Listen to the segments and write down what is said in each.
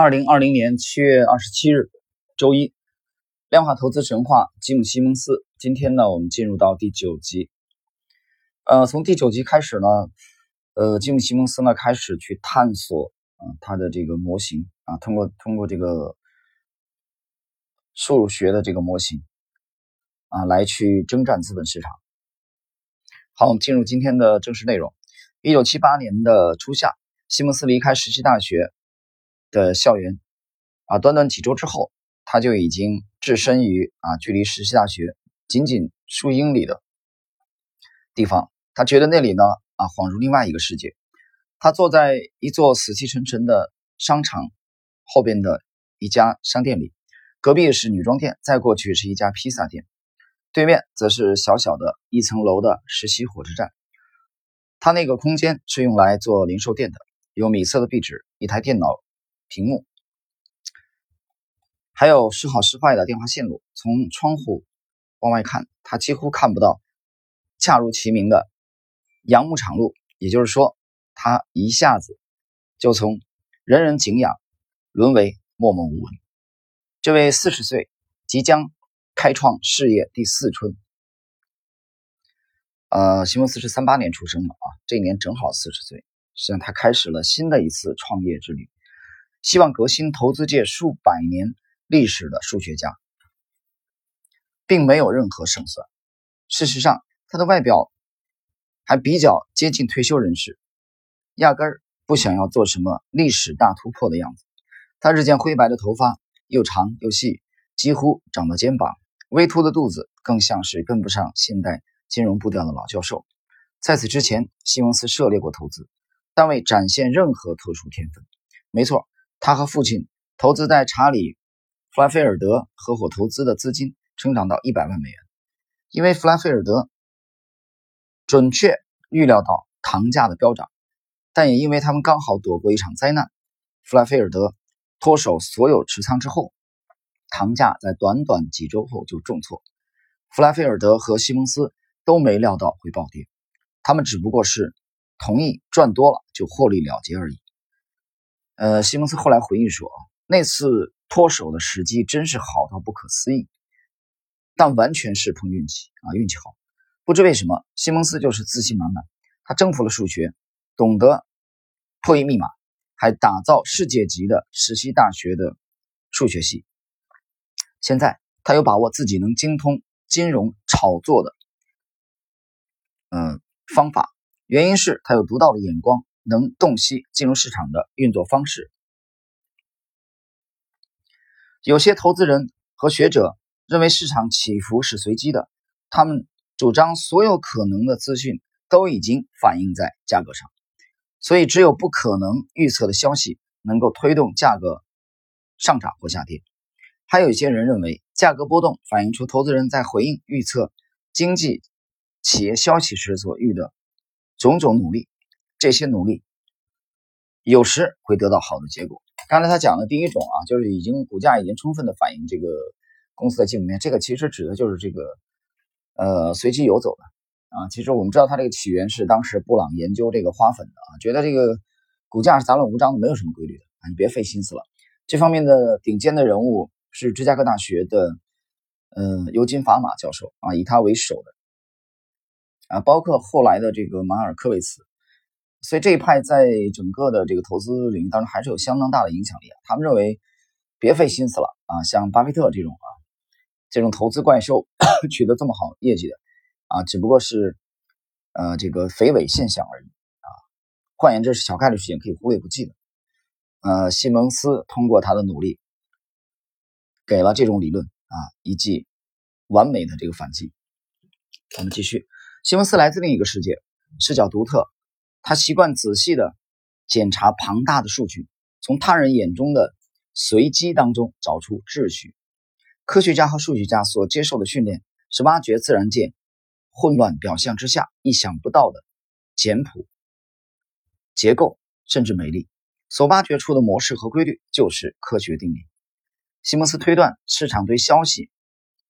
二零二零年七月二十七日，周一，量化投资神话吉姆·西蒙斯。今天呢，我们进入到第九集。呃，从第九集开始呢，呃，吉姆·西蒙斯呢开始去探索啊他的这个模型啊，通过通过这个数学的这个模型啊来去征战资本市场。好，我们进入今天的正式内容。一九七八年的初夏，西蒙斯离开石溪大学。的校园啊，短短几周之后，他就已经置身于啊距离实习大学仅仅数英里的地方。他觉得那里呢啊恍如另外一个世界。他坐在一座死气沉沉的商场后边的一家商店里，隔壁是女装店，再过去是一家披萨店，对面则是小小的一层楼的实习火车站。他那个空间是用来做零售店的，有米色的壁纸，一台电脑。屏幕，还有时好时坏的电话线路。从窗户往外看，他几乎看不到恰如其名的杨牧场路。也就是说，他一下子就从人人敬仰沦为默默无闻。这位四十岁即将开创事业第四春，呃，西蒙斯是三八年出生的啊，这一年正好四十岁。实际上，他开始了新的一次创业之旅。希望革新投资界数百年历史的数学家，并没有任何胜算。事实上，他的外表还比较接近退休人士，压根儿不想要做什么历史大突破的样子。他日渐灰白的头发又长又细，几乎长到肩膀；微凸的肚子更像是跟不上现代金融步调的老教授。在此之前，西蒙斯涉猎过投资，但未展现任何特殊天分。没错。他和父亲投资在查理·弗莱菲尔德合伙投资的资金成长到一百万美元，因为弗莱菲尔德准确预料到糖价的飙涨，但也因为他们刚好躲过一场灾难。弗莱菲尔德脱手所有持仓之后，糖价在短短几周后就重挫。弗莱菲尔德和西蒙斯都没料到会暴跌，他们只不过是同意赚多了就获利了结而已。呃，西蒙斯后来回忆说，那次脱手的时机真是好到不可思议，但完全是碰运气啊，运气好。不知为什么，西蒙斯就是自信满满，他征服了数学，懂得破译密码，还打造世界级的石溪大学的数学系。现在他有把握自己能精通金融炒作的嗯方法，原因是他有独到的眼光。能洞悉金融市场的运作方式。有些投资人和学者认为市场起伏是随机的，他们主张所有可能的资讯都已经反映在价格上，所以只有不可能预测的消息能够推动价格上涨或下跌。还有一些人认为，价格波动反映出投资人在回应预测经济企业消息时所遇的种种努力。这些努力有时会得到好的结果。刚才他讲的第一种啊，就是已经股价已经充分的反映这个公司的基本面，这个其实指的就是这个呃随机游走的啊。其实我们知道它这个起源是当时布朗研究这个花粉的啊，觉得这个股价是杂乱无章的，没有什么规律的啊，你别费心思了。这方面的顶尖的人物是芝加哥大学的嗯尤金法马教授啊，以他为首的啊，包括后来的这个马尔科维茨。所以这一派在整个的这个投资领域当中还是有相当大的影响力啊。他们认为别费心思了啊，像巴菲特这种啊，这种投资怪兽 取得这么好业绩的啊，只不过是呃这个肥尾现象而已啊。换言之，是小概率事件，可以忽略不计的。呃，西蒙斯通过他的努力，给了这种理论啊一记完美的这个反击。我们继续，西蒙斯来自另一个世界，视角独特。他习惯仔细的检查庞大的数据，从他人眼中的随机当中找出秩序。科学家和数学家所接受的训练是挖掘自然界混乱表象之下意想不到的简朴结构，甚至美丽。所挖掘出的模式和规律就是科学定理。西蒙斯推断，市场对消息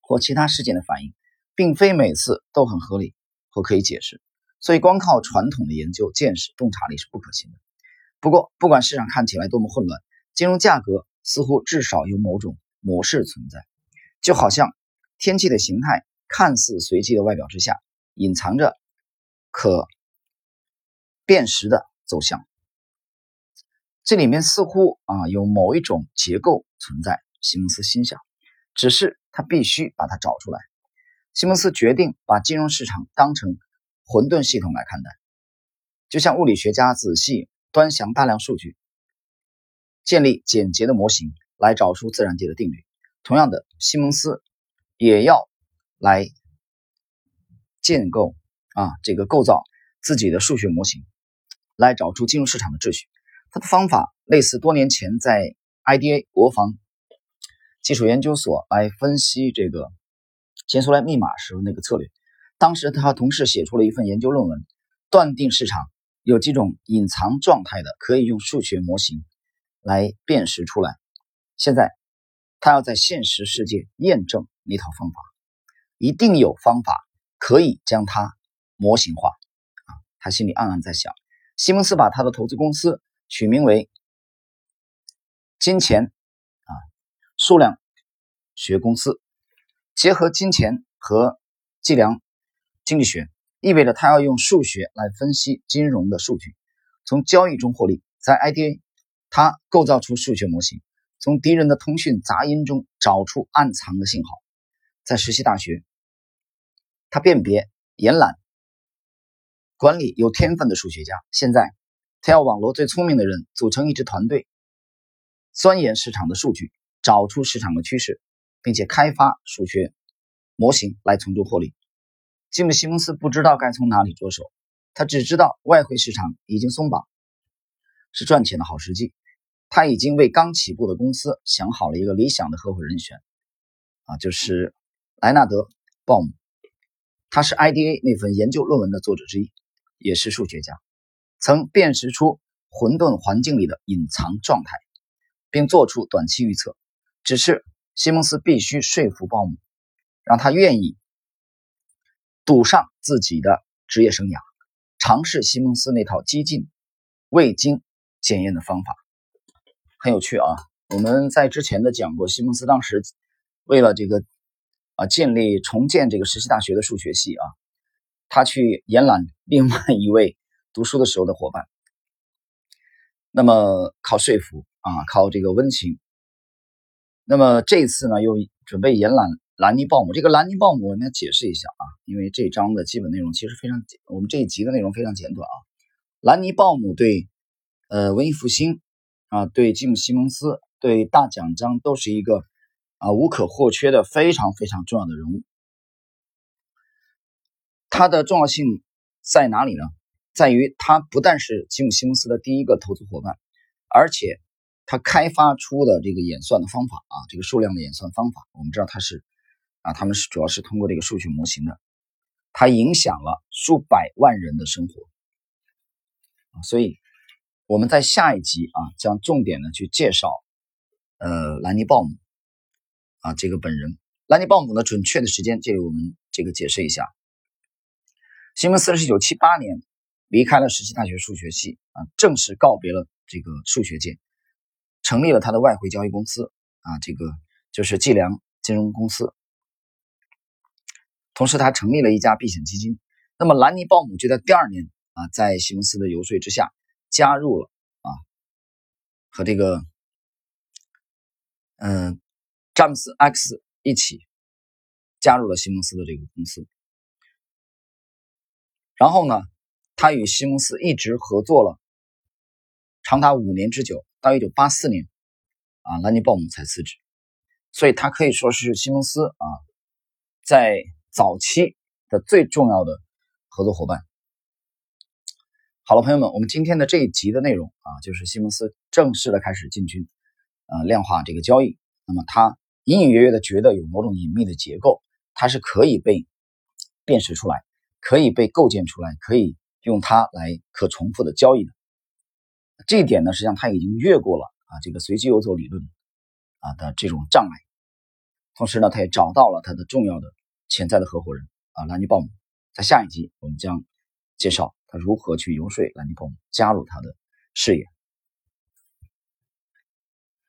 或其他事件的反应，并非每次都很合理或可以解释。所以，光靠传统的研究、见识、洞察力是不可行的。不过，不管市场看起来多么混乱，金融价格似乎至少有某种模式存在，就好像天气的形态看似随机的外表之下，隐藏着可辨识的走向。这里面似乎啊有某一种结构存在。西蒙斯心想，只是他必须把它找出来。西蒙斯决定把金融市场当成混沌系统来看待，就像物理学家仔细端详大量数据，建立简洁的模型来找出自然界的定律。同样的，西蒙斯也要来建构啊这个构造自己的数学模型，来找出金融市场的秩序。他的方法类似多年前在 IDA 国防技术研究所来分析这个前苏联密码时候那个策略。当时他和同事写出了一份研究论文，断定市场有几种隐藏状态的，可以用数学模型来辨识出来。现在他要在现实世界验证那套方法，一定有方法可以将它模型化。啊，他心里暗暗在想，西蒙斯把他的投资公司。取名为“金钱啊数量学公司”，结合金钱和计量经济学，意味着他要用数学来分析金融的数据，从交易中获利。在 IDA，他构造出数学模型，从敌人的通讯杂音中找出暗藏的信号。在实习大学，他辨别延揽管理有天分的数学家。现在。他要网罗最聪明的人，组成一支团队，钻研市场的数据，找出市场的趋势，并且开发数学模型来从中获利。吉姆·西蒙斯不知道该从哪里着手，他只知道外汇市场已经松绑，是赚钱的好时机。他已经为刚起步的公司想好了一个理想的合伙人选，啊，就是莱纳德·鲍姆。他是 IDA 那份研究论文的作者之一，也是数学家。曾辨识出混沌环境里的隐藏状态，并做出短期预测。只是西蒙斯必须说服鲍姆，让他愿意赌上自己的职业生涯，尝试西蒙斯那套激进、未经检验的方法。很有趣啊！我们在之前的讲过，西蒙斯当时为了这个啊建立重建这个实习大学的数学系啊，他去延揽另外一位。读书的时候的伙伴，那么靠说服啊，靠这个温情。那么这次呢，又准备延揽兰尼鲍姆。这个兰尼鲍姆，我们要解释一下啊，因为这章的基本内容其实非常，我们这一集的内容非常简短啊。兰尼鲍姆对呃文艺复兴啊，对吉姆西蒙斯，对大奖章都是一个啊无可或缺的非常非常重要的人物。他的重要性在哪里呢？在于他不但是吉姆·西蒙斯的第一个投资伙伴，而且他开发出的这个演算的方法啊，这个数量的演算方法，我们知道他是啊，他们是主要是通过这个数学模型的，它影响了数百万人的生活啊，所以我们在下一集啊，将重点的去介绍呃兰尼鲍姆啊这个本人，兰尼鲍姆的准确的时间，这里我们这个解释一下，西蒙斯是一九七八年。离开了石溪大学数学系啊，正式告别了这个数学界，成立了他的外汇交易公司啊，这个就是计量金融公司。同时，他成立了一家避险基金。那么，兰尼鲍姆就在第二年啊，在西蒙斯的游说之下，加入了啊，和这个嗯詹姆斯 X 一起加入了西蒙斯的这个公司。然后呢？他与西蒙斯一直合作了长达五年之久，到一九八四年，啊，兰尼鲍姆才辞职，所以他可以说是西蒙斯啊在早期的最重要的合作伙伴。好了，朋友们，我们今天的这一集的内容啊，就是西蒙斯正式的开始进军啊量化这个交易。那么他隐隐约约的觉得有某种隐秘的结构，它是可以被辨识出来，可以被构建出来，可以。用它来可重复的交易的这一点呢，实际上他已经越过了啊这个随机游走理论啊的这种障碍。同时呢，他也找到了他的重要的潜在的合伙人啊兰尼鲍姆。在下一集，我们将介绍他如何去游说兰尼鲍姆加入他的事业。